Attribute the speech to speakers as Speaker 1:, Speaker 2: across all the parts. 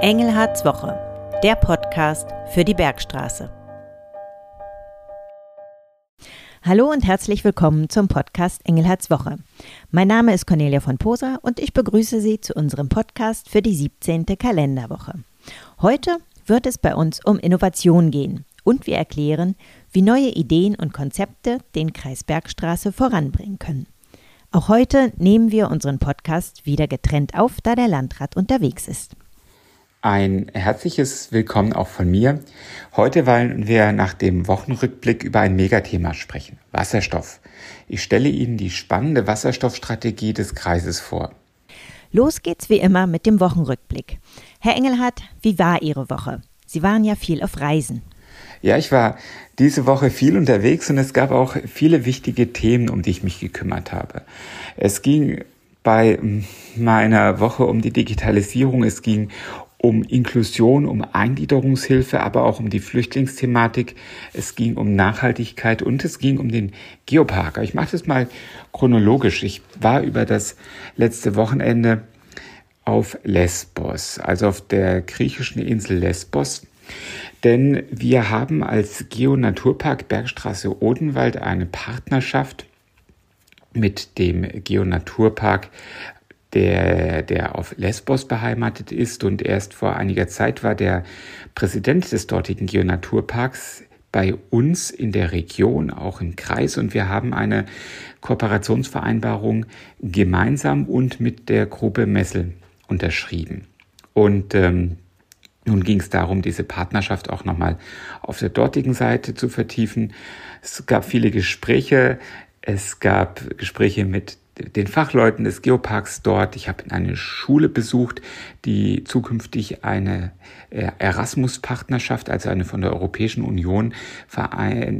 Speaker 1: Engelhards Woche, der Podcast für die Bergstraße. Hallo und herzlich willkommen zum Podcast Engelhards Woche. Mein Name ist Cornelia von Posa und ich begrüße Sie zu unserem Podcast für die 17. Kalenderwoche. Heute wird es bei uns um Innovation gehen und wir erklären, wie neue Ideen und Konzepte den Kreis Bergstraße voranbringen können. Auch heute nehmen wir unseren Podcast wieder getrennt auf, da der Landrat unterwegs ist.
Speaker 2: Ein herzliches Willkommen auch von mir. Heute wollen wir nach dem Wochenrückblick über ein Megathema sprechen, Wasserstoff. Ich stelle Ihnen die spannende Wasserstoffstrategie des Kreises vor.
Speaker 1: Los geht's wie immer mit dem Wochenrückblick. Herr Engelhardt, wie war Ihre Woche? Sie waren ja viel auf Reisen.
Speaker 2: Ja, ich war diese Woche viel unterwegs und es gab auch viele wichtige Themen, um die ich mich gekümmert habe. Es ging bei meiner Woche um die Digitalisierung, es ging um Inklusion, um Eingliederungshilfe, aber auch um die Flüchtlingsthematik. Es ging um Nachhaltigkeit und es ging um den Geopark. Ich mache das mal chronologisch. Ich war über das letzte Wochenende auf Lesbos, also auf der griechischen Insel Lesbos. Denn wir haben als Geo-Naturpark Bergstraße Odenwald eine Partnerschaft mit dem Geo-Naturpark, der, der auf Lesbos beheimatet ist. Und erst vor einiger Zeit war der Präsident des dortigen Geo-Naturparks bei uns in der Region, auch im Kreis. Und wir haben eine Kooperationsvereinbarung gemeinsam und mit der Gruppe Messel unterschrieben. Und ähm, nun ging es darum, diese Partnerschaft auch nochmal auf der dortigen Seite zu vertiefen. Es gab viele Gespräche. Es gab Gespräche mit den Fachleuten des Geoparks dort. Ich habe eine Schule besucht, die zukünftig eine äh, Erasmus-Partnerschaft, also eine von der Europäischen Union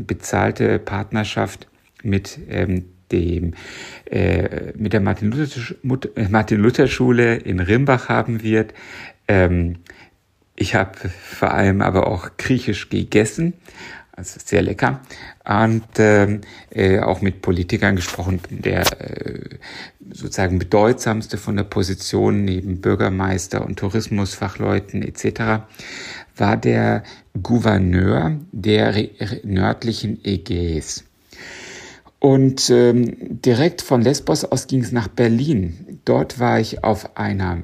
Speaker 2: bezahlte Partnerschaft mit ähm, dem äh, mit der Martin Luther, Martin Luther Schule in Rimbach haben wird. Ähm, ich habe vor allem aber auch griechisch gegessen, also sehr lecker. Und ähm, äh, auch mit Politikern gesprochen. Der äh, sozusagen bedeutsamste von der Position neben Bürgermeister und Tourismusfachleuten etc. war der Gouverneur der nördlichen Ägäis. Und ähm, direkt von Lesbos aus ging es nach Berlin. Dort war ich auf einer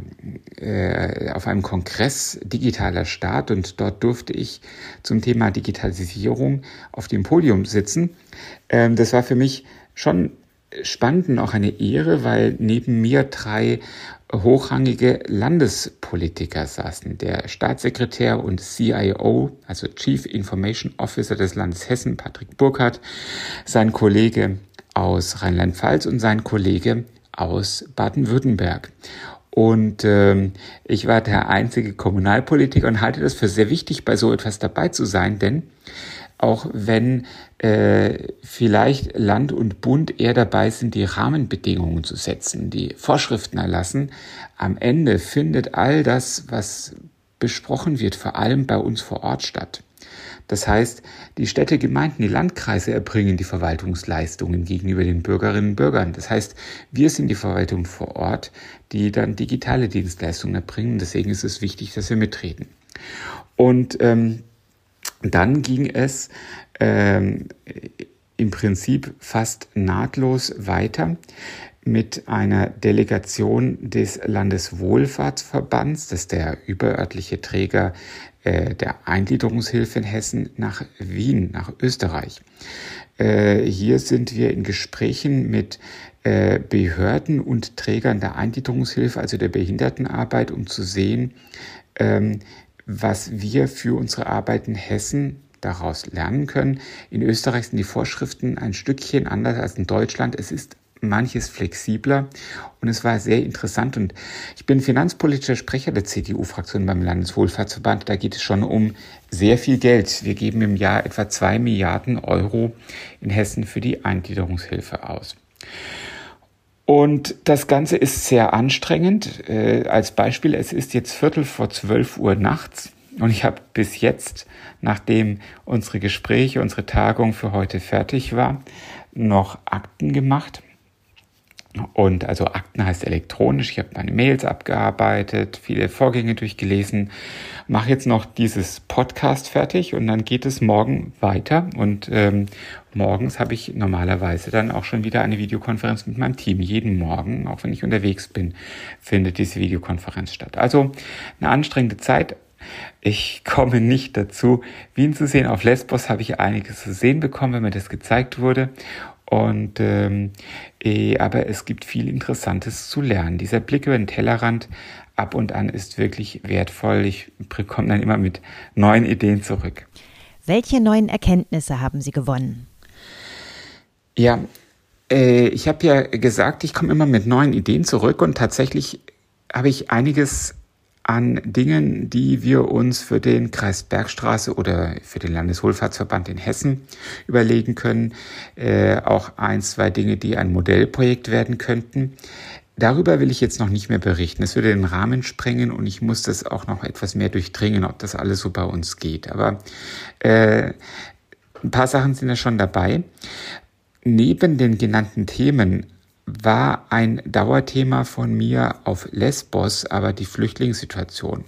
Speaker 2: äh, auf einem Kongress digitaler Staat und dort durfte ich zum Thema Digitalisierung auf dem Podium sitzen. Ähm, das war für mich schon spannend und auch eine Ehre, weil neben mir drei hochrangige Landespolitiker saßen. Der Staatssekretär und CIO, also Chief Information Officer des Landes Hessen, Patrick Burkhardt, sein Kollege aus Rheinland-Pfalz und sein Kollege aus Baden-Württemberg. Und ähm, ich war der einzige Kommunalpolitiker und halte das für sehr wichtig, bei so etwas dabei zu sein, denn auch wenn äh, vielleicht Land und Bund eher dabei sind, die Rahmenbedingungen zu setzen, die Vorschriften erlassen, am Ende findet all das, was besprochen wird, vor allem bei uns vor Ort statt. Das heißt, die Städte, Gemeinden, die Landkreise erbringen die Verwaltungsleistungen gegenüber den Bürgerinnen und Bürgern. Das heißt, wir sind die Verwaltung vor Ort, die dann digitale Dienstleistungen erbringen. Deswegen ist es wichtig, dass wir mitreden. Und ähm, dann ging es ähm, im Prinzip fast nahtlos weiter mit einer Delegation des Landeswohlfahrtsverbands, das ist der überörtliche Träger äh, der Eingliederungshilfe in Hessen, nach Wien, nach Österreich. Äh, hier sind wir in Gesprächen mit äh, Behörden und Trägern der Eingliederungshilfe, also der Behindertenarbeit, um zu sehen, ähm, was wir für unsere Arbeit in Hessen daraus lernen können. In Österreich sind die Vorschriften ein Stückchen anders als in Deutschland. Es ist manches flexibler und es war sehr interessant und ich bin finanzpolitischer Sprecher der CDU-Fraktion beim Landeswohlfahrtsverband. Da geht es schon um sehr viel Geld. Wir geben im Jahr etwa zwei Milliarden Euro in Hessen für die Eingliederungshilfe aus. Und das Ganze ist sehr anstrengend. Äh, als Beispiel, es ist jetzt Viertel vor zwölf Uhr nachts und ich habe bis jetzt, nachdem unsere Gespräche, unsere Tagung für heute fertig war, noch Akten gemacht. Und also Akten heißt elektronisch. Ich habe meine Mails abgearbeitet, viele Vorgänge durchgelesen, mache jetzt noch dieses Podcast fertig und dann geht es morgen weiter. Und ähm, morgens habe ich normalerweise dann auch schon wieder eine Videokonferenz mit meinem Team. Jeden Morgen, auch wenn ich unterwegs bin, findet diese Videokonferenz statt. Also eine anstrengende Zeit. Ich komme nicht dazu, Wien zu sehen. Auf Lesbos habe ich einiges zu sehen bekommen, wenn mir das gezeigt wurde. Und ähm, eh, aber es gibt viel Interessantes zu lernen. Dieser Blick über den Tellerrand ab und an ist wirklich wertvoll. Ich komme dann immer mit neuen Ideen zurück.
Speaker 1: Welche neuen Erkenntnisse haben Sie gewonnen?
Speaker 2: Ja, äh, ich habe ja gesagt, ich komme immer mit neuen Ideen zurück und tatsächlich habe ich einiges an Dingen, die wir uns für den Kreis Bergstraße oder für den Landeswohlfahrtsverband in Hessen überlegen können. Äh, auch ein, zwei Dinge, die ein Modellprojekt werden könnten. Darüber will ich jetzt noch nicht mehr berichten. Es würde den Rahmen sprengen und ich muss das auch noch etwas mehr durchdringen, ob das alles so bei uns geht. Aber äh, ein paar Sachen sind ja schon dabei. Neben den genannten Themen war ein Dauerthema von mir auf Lesbos, aber die Flüchtlingssituation.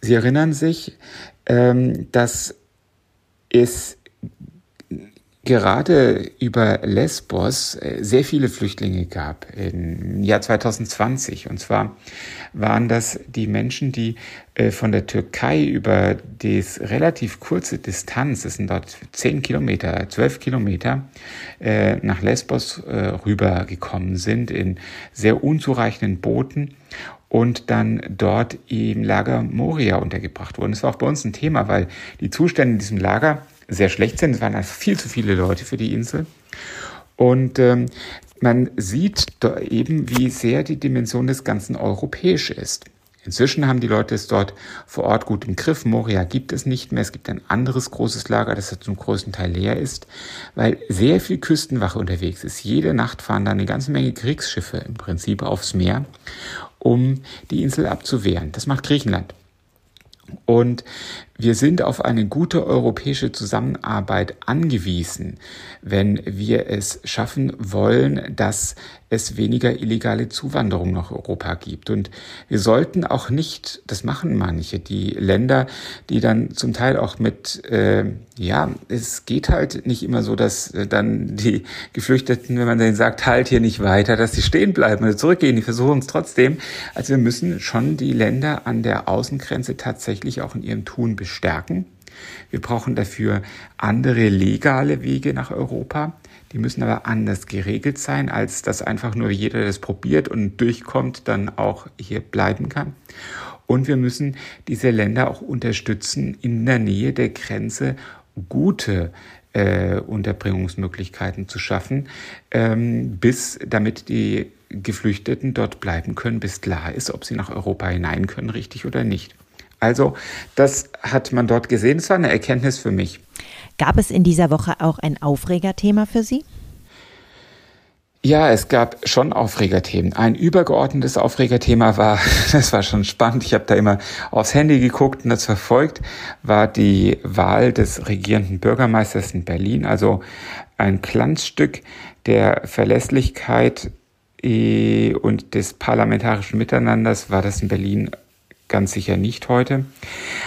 Speaker 2: Sie erinnern sich, ähm, dass es gerade über Lesbos äh, sehr viele Flüchtlinge gab im Jahr 2020. Und zwar waren das die Menschen, die äh, von der Türkei über das relativ kurze Distanz, das sind dort zehn Kilometer, zwölf Kilometer, äh, nach Lesbos rübergekommen sind in sehr unzureichenden Booten und dann dort im Lager Moria untergebracht wurden. Das war auch bei uns ein Thema, weil die Zustände in diesem Lager sehr schlecht sind. Es waren einfach viel zu viele Leute für die Insel. Und ähm, man sieht da eben, wie sehr die Dimension des Ganzen europäisch ist. Inzwischen haben die Leute es dort vor Ort gut im Griff. Moria gibt es nicht mehr. Es gibt ein anderes großes Lager, das zum größten Teil leer ist, weil sehr viel Küstenwache unterwegs ist. Jede Nacht fahren da eine ganze Menge Kriegsschiffe im Prinzip aufs Meer, um die Insel abzuwehren. Das macht Griechenland. Und wir sind auf eine gute europäische Zusammenarbeit angewiesen, wenn wir es schaffen wollen, dass es weniger illegale Zuwanderung nach Europa gibt. Und wir sollten auch nicht, das machen manche, die Länder, die dann zum Teil auch mit, äh, ja, es geht halt nicht immer so, dass äh, dann die Geflüchteten, wenn man denen sagt, halt hier nicht weiter, dass sie stehen bleiben oder zurückgehen, die versuchen es trotzdem. Also wir müssen schon die Länder an der Außengrenze tatsächlich auch in ihrem Tun bestärken. Wir brauchen dafür andere legale Wege nach Europa. Die müssen aber anders geregelt sein, als dass einfach nur jeder, das probiert und durchkommt, dann auch hier bleiben kann. Und wir müssen diese Länder auch unterstützen, in der Nähe der Grenze gute äh, Unterbringungsmöglichkeiten zu schaffen, ähm, bis damit die Geflüchteten dort bleiben können, bis klar ist, ob sie nach Europa hinein können, richtig oder nicht. Also das hat man dort gesehen. Es war eine Erkenntnis für mich.
Speaker 1: Gab es in dieser Woche auch ein Aufregerthema für Sie?
Speaker 2: Ja, es gab schon Aufregerthemen. Ein übergeordnetes Aufregerthema war, das war schon spannend, ich habe da immer aufs Handy geguckt und das verfolgt, war die Wahl des regierenden Bürgermeisters in Berlin. Also ein Glanzstück der Verlässlichkeit äh, und des parlamentarischen Miteinanders war das in Berlin ganz sicher nicht heute.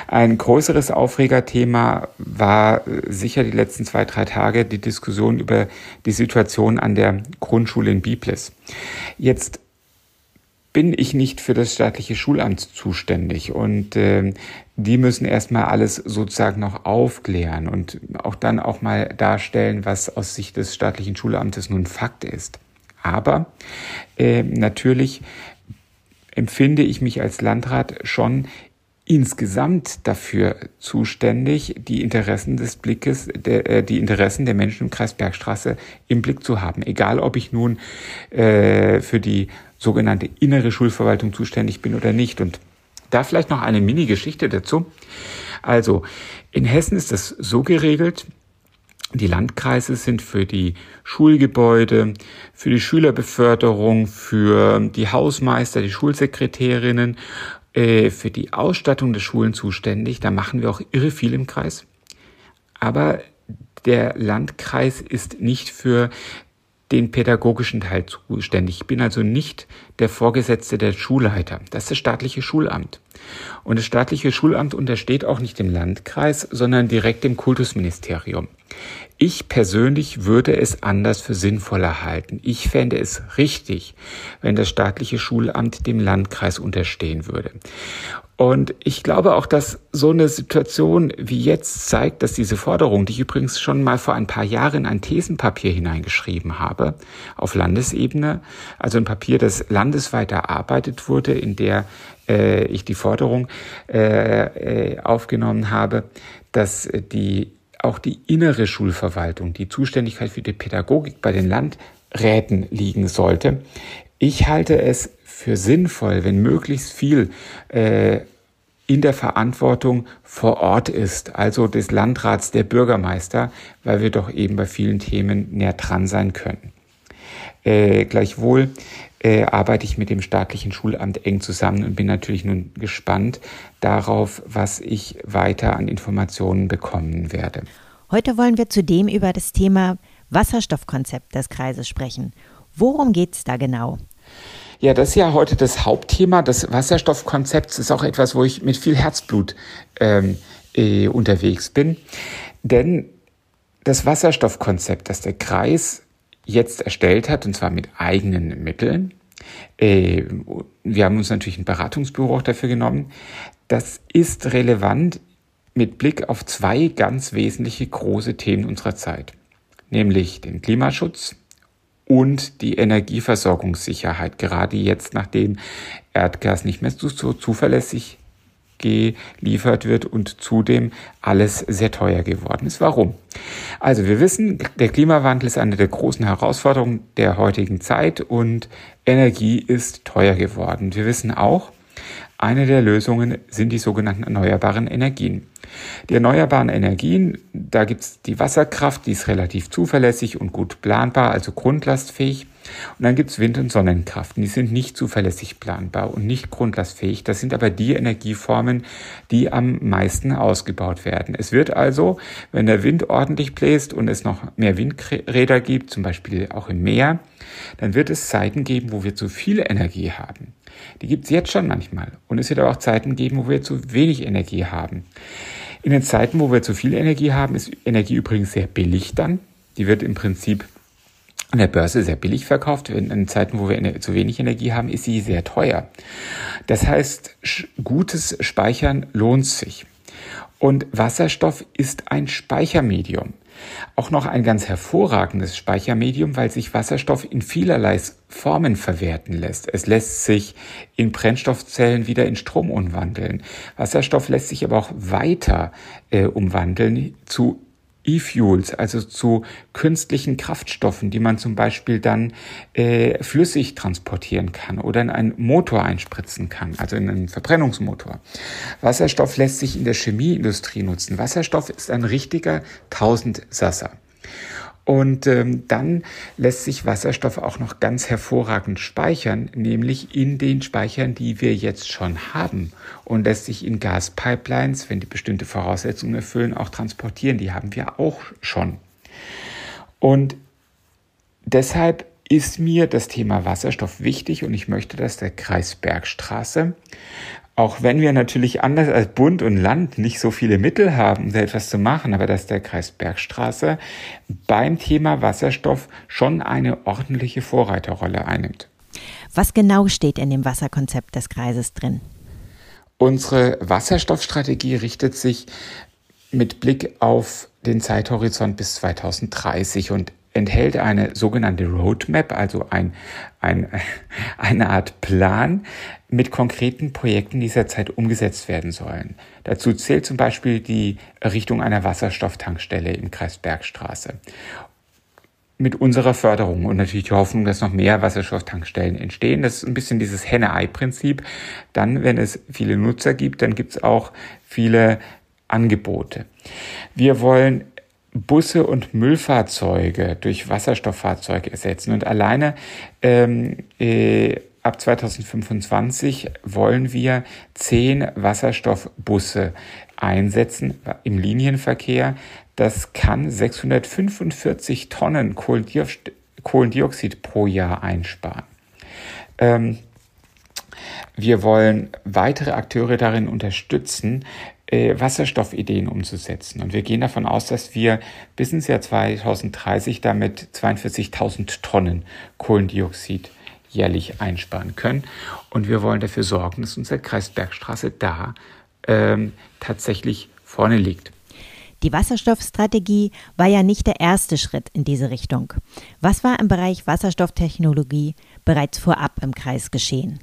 Speaker 2: Ein größeres Aufregerthema war sicher die letzten zwei, drei Tage die Diskussion über die Situation an der Grundschule in Biblis. Jetzt bin ich nicht für das staatliche Schulamt zuständig und äh, die müssen erstmal alles sozusagen noch aufklären und auch dann auch mal darstellen, was aus Sicht des staatlichen Schulamtes nun Fakt ist. Aber äh, natürlich empfinde ich mich als Landrat schon insgesamt dafür zuständig, die Interessen des Blickes, der, äh, die Interessen der Menschen im Kreis Bergstraße im Blick zu haben. Egal, ob ich nun äh, für die sogenannte innere Schulverwaltung zuständig bin oder nicht. Und da vielleicht noch eine Mini-Geschichte dazu. Also, in Hessen ist das so geregelt, die Landkreise sind für die Schulgebäude, für die Schülerbeförderung, für die Hausmeister, die Schulsekretärinnen, äh, für die Ausstattung der Schulen zuständig. Da machen wir auch irre viel im Kreis. Aber der Landkreis ist nicht für den pädagogischen Teil zuständig. Ich bin also nicht der Vorgesetzte der Schulleiter. Das ist das staatliche Schulamt. Und das staatliche Schulamt untersteht auch nicht dem Landkreis, sondern direkt dem Kultusministerium. Ich persönlich würde es anders für sinnvoller halten. Ich fände es richtig, wenn das staatliche Schulamt dem Landkreis unterstehen würde. Und ich glaube auch, dass so eine Situation wie jetzt zeigt, dass diese Forderung, die ich übrigens schon mal vor ein paar Jahren in ein Thesenpapier hineingeschrieben habe, auf Landesebene, also ein Papier, das landesweit erarbeitet wurde, in der äh, ich die Forderung äh, äh, aufgenommen habe, dass die auch die innere Schulverwaltung, die Zuständigkeit für die Pädagogik bei den Landräten liegen sollte. Ich halte es für sinnvoll, wenn möglichst viel äh, in der Verantwortung vor Ort ist, also des Landrats, der Bürgermeister, weil wir doch eben bei vielen Themen näher dran sein können. Äh, gleichwohl äh, arbeite ich mit dem staatlichen Schulamt eng zusammen und bin natürlich nun gespannt darauf, was ich weiter an Informationen bekommen werde.
Speaker 1: Heute wollen wir zudem über das Thema Wasserstoffkonzept des Kreises sprechen. Worum geht es da genau?
Speaker 2: Ja, das ist ja heute das Hauptthema des Wasserstoffkonzepts. ist auch etwas, wo ich mit viel Herzblut ähm, äh, unterwegs bin. Denn das Wasserstoffkonzept, das der Kreis jetzt erstellt hat, und zwar mit eigenen Mitteln. Äh, wir haben uns natürlich ein Beratungsbüro auch dafür genommen. Das ist relevant mit Blick auf zwei ganz wesentliche große Themen unserer Zeit, nämlich den Klimaschutz und die Energieversorgungssicherheit, gerade jetzt, nachdem Erdgas nicht mehr so zuverlässig geliefert wird und zudem alles sehr teuer geworden ist. Warum? Also wir wissen, der Klimawandel ist eine der großen Herausforderungen der heutigen Zeit und Energie ist teuer geworden. Wir wissen auch, eine der Lösungen sind die sogenannten erneuerbaren Energien. Die erneuerbaren Energien, da gibt's die Wasserkraft, die ist relativ zuverlässig und gut planbar, also grundlastfähig. Und dann gibt's Wind- und Sonnenkraft. Die sind nicht zuverlässig planbar und nicht grundlastfähig. Das sind aber die Energieformen, die am meisten ausgebaut werden. Es wird also, wenn der Wind ordentlich bläst und es noch mehr Windräder gibt, zum Beispiel auch im Meer, dann wird es Zeiten geben, wo wir zu viel Energie haben. Die gibt's jetzt schon manchmal. Und es wird aber auch Zeiten geben, wo wir zu wenig Energie haben. In den Zeiten, wo wir zu viel Energie haben, ist Energie übrigens sehr billig dann. Die wird im Prinzip an der Börse sehr billig verkauft. In, in Zeiten, wo wir zu wenig Energie haben, ist sie sehr teuer. Das heißt, gutes Speichern lohnt sich. Und Wasserstoff ist ein Speichermedium. Auch noch ein ganz hervorragendes Speichermedium, weil sich Wasserstoff in vielerlei Formen verwerten lässt. Es lässt sich in Brennstoffzellen wieder in Strom umwandeln. Wasserstoff lässt sich aber auch weiter äh, umwandeln zu E-Fuels, also zu künstlichen Kraftstoffen, die man zum Beispiel dann äh, flüssig transportieren kann oder in einen Motor einspritzen kann, also in einen Verbrennungsmotor. Wasserstoff lässt sich in der Chemieindustrie nutzen. Wasserstoff ist ein richtiger Tausendsasser. Und ähm, dann lässt sich Wasserstoff auch noch ganz hervorragend speichern, nämlich in den Speichern, die wir jetzt schon haben. Und lässt sich in Gaspipelines, wenn die bestimmte Voraussetzungen erfüllen, auch transportieren. Die haben wir auch schon. Und deshalb ist mir das Thema Wasserstoff wichtig und ich möchte, dass der Kreis Bergstraße auch wenn wir natürlich anders als Bund und Land nicht so viele Mittel haben, da etwas zu machen, aber dass der Kreis Bergstraße beim Thema Wasserstoff schon eine ordentliche Vorreiterrolle einnimmt.
Speaker 1: Was genau steht in dem Wasserkonzept des Kreises drin?
Speaker 2: Unsere Wasserstoffstrategie richtet sich mit Blick auf den Zeithorizont bis 2030 und enthält eine sogenannte Roadmap, also ein, ein, eine Art Plan mit konkreten Projekten dieser Zeit umgesetzt werden sollen. Dazu zählt zum Beispiel die Errichtung einer Wasserstofftankstelle im Kreis Bergstraße. Mit unserer Förderung und natürlich die Hoffnung, dass noch mehr Wasserstofftankstellen entstehen. Das ist ein bisschen dieses Henne-Ei-Prinzip. Dann, wenn es viele Nutzer gibt, dann gibt es auch viele Angebote. Wir wollen Busse und Müllfahrzeuge durch Wasserstofffahrzeuge ersetzen. Und alleine ähm, äh, ab 2025 wollen wir zehn Wasserstoffbusse einsetzen im Linienverkehr. Das kann 645 Tonnen Kohlendioxid pro Jahr einsparen. Ähm, wir wollen weitere Akteure darin unterstützen, äh, Wasserstoffideen umzusetzen. Und wir gehen davon aus, dass wir bis ins Jahr 2030 damit 42.000 Tonnen Kohlendioxid jährlich einsparen können. Und wir wollen dafür sorgen, dass unser Kreis Bergstraße da ähm, tatsächlich vorne liegt.
Speaker 1: Die Wasserstoffstrategie war ja nicht der erste Schritt in diese Richtung. Was war im Bereich Wasserstofftechnologie bereits vorab im Kreis geschehen?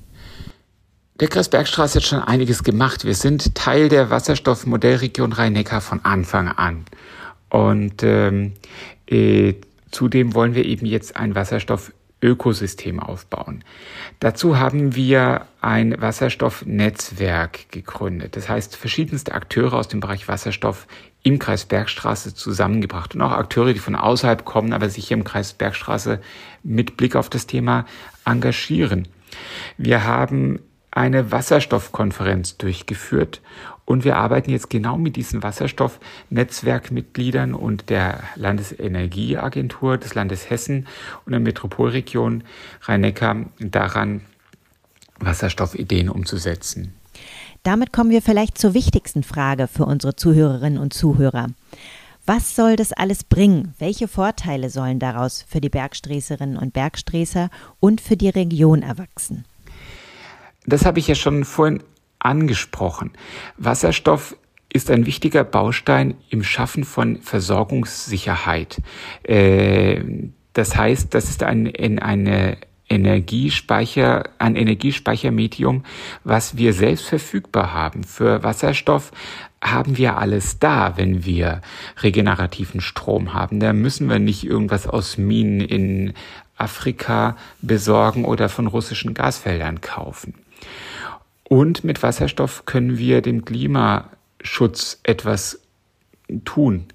Speaker 2: Der Kreis Bergstraße hat schon einiges gemacht. Wir sind Teil der Wasserstoffmodellregion Rhein-Neckar von Anfang an. Und ähm, äh, zudem wollen wir eben jetzt ein Wasserstoff Ökosystem aufbauen. Dazu haben wir ein Wasserstoffnetzwerk gegründet. Das heißt, verschiedenste Akteure aus dem Bereich Wasserstoff im Kreis Bergstraße zusammengebracht und auch Akteure, die von außerhalb kommen, aber sich hier im Kreis Bergstraße mit Blick auf das Thema engagieren. Wir haben eine Wasserstoffkonferenz durchgeführt und wir arbeiten jetzt genau mit diesen Wasserstoffnetzwerkmitgliedern und der Landesenergieagentur des Landes Hessen und der Metropolregion Rhein-Neckar daran, Wasserstoffideen umzusetzen.
Speaker 1: Damit kommen wir vielleicht zur wichtigsten Frage für unsere Zuhörerinnen und Zuhörer. Was soll das alles bringen? Welche Vorteile sollen daraus für die Bergsträßerinnen und Bergsträßer und für die Region erwachsen?
Speaker 2: Das habe ich ja schon vorhin angesprochen. Wasserstoff ist ein wichtiger Baustein im Schaffen von Versorgungssicherheit. Äh, das heißt, das ist ein, in eine Energiespeicher, ein Energiespeichermedium, was wir selbst verfügbar haben. Für Wasserstoff haben wir alles da, wenn wir regenerativen Strom haben. Da müssen wir nicht irgendwas aus Minen in Afrika besorgen oder von russischen Gasfeldern kaufen. Und mit Wasserstoff können wir dem Klimaschutz etwas tun.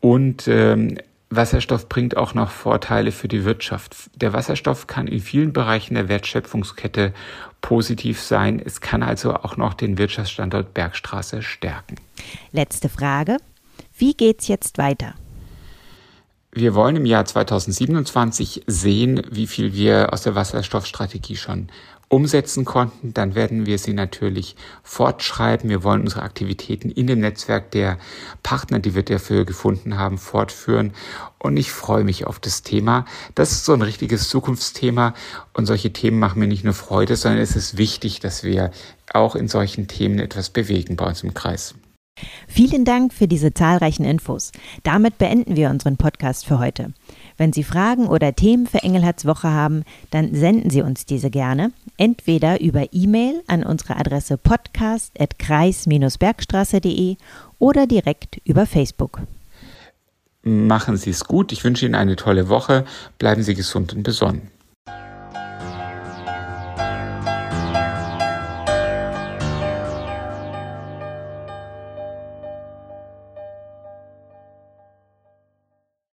Speaker 2: Und ähm, Wasserstoff bringt auch noch Vorteile für die Wirtschaft. Der Wasserstoff kann in vielen Bereichen der Wertschöpfungskette positiv sein. Es kann also auch noch den Wirtschaftsstandort Bergstraße stärken.
Speaker 1: Letzte Frage. Wie geht's jetzt weiter?
Speaker 2: Wir wollen im Jahr 2027 sehen, wie viel wir aus der Wasserstoffstrategie schon umsetzen konnten, dann werden wir sie natürlich fortschreiben. Wir wollen unsere Aktivitäten in dem Netzwerk der Partner, die wir dafür gefunden haben, fortführen. Und ich freue mich auf das Thema. Das ist so ein richtiges Zukunftsthema. Und solche Themen machen mir nicht nur Freude, sondern es ist wichtig, dass wir auch in solchen Themen etwas bewegen bei uns im Kreis.
Speaker 1: Vielen Dank für diese zahlreichen Infos. Damit beenden wir unseren Podcast für heute. Wenn Sie Fragen oder Themen für Engelhards Woche haben, dann senden Sie uns diese gerne, entweder über E-Mail an unsere Adresse podcast.kreis-bergstraße.de oder direkt über Facebook.
Speaker 2: Machen Sie es gut. Ich wünsche Ihnen eine tolle Woche. Bleiben Sie gesund und besonnen.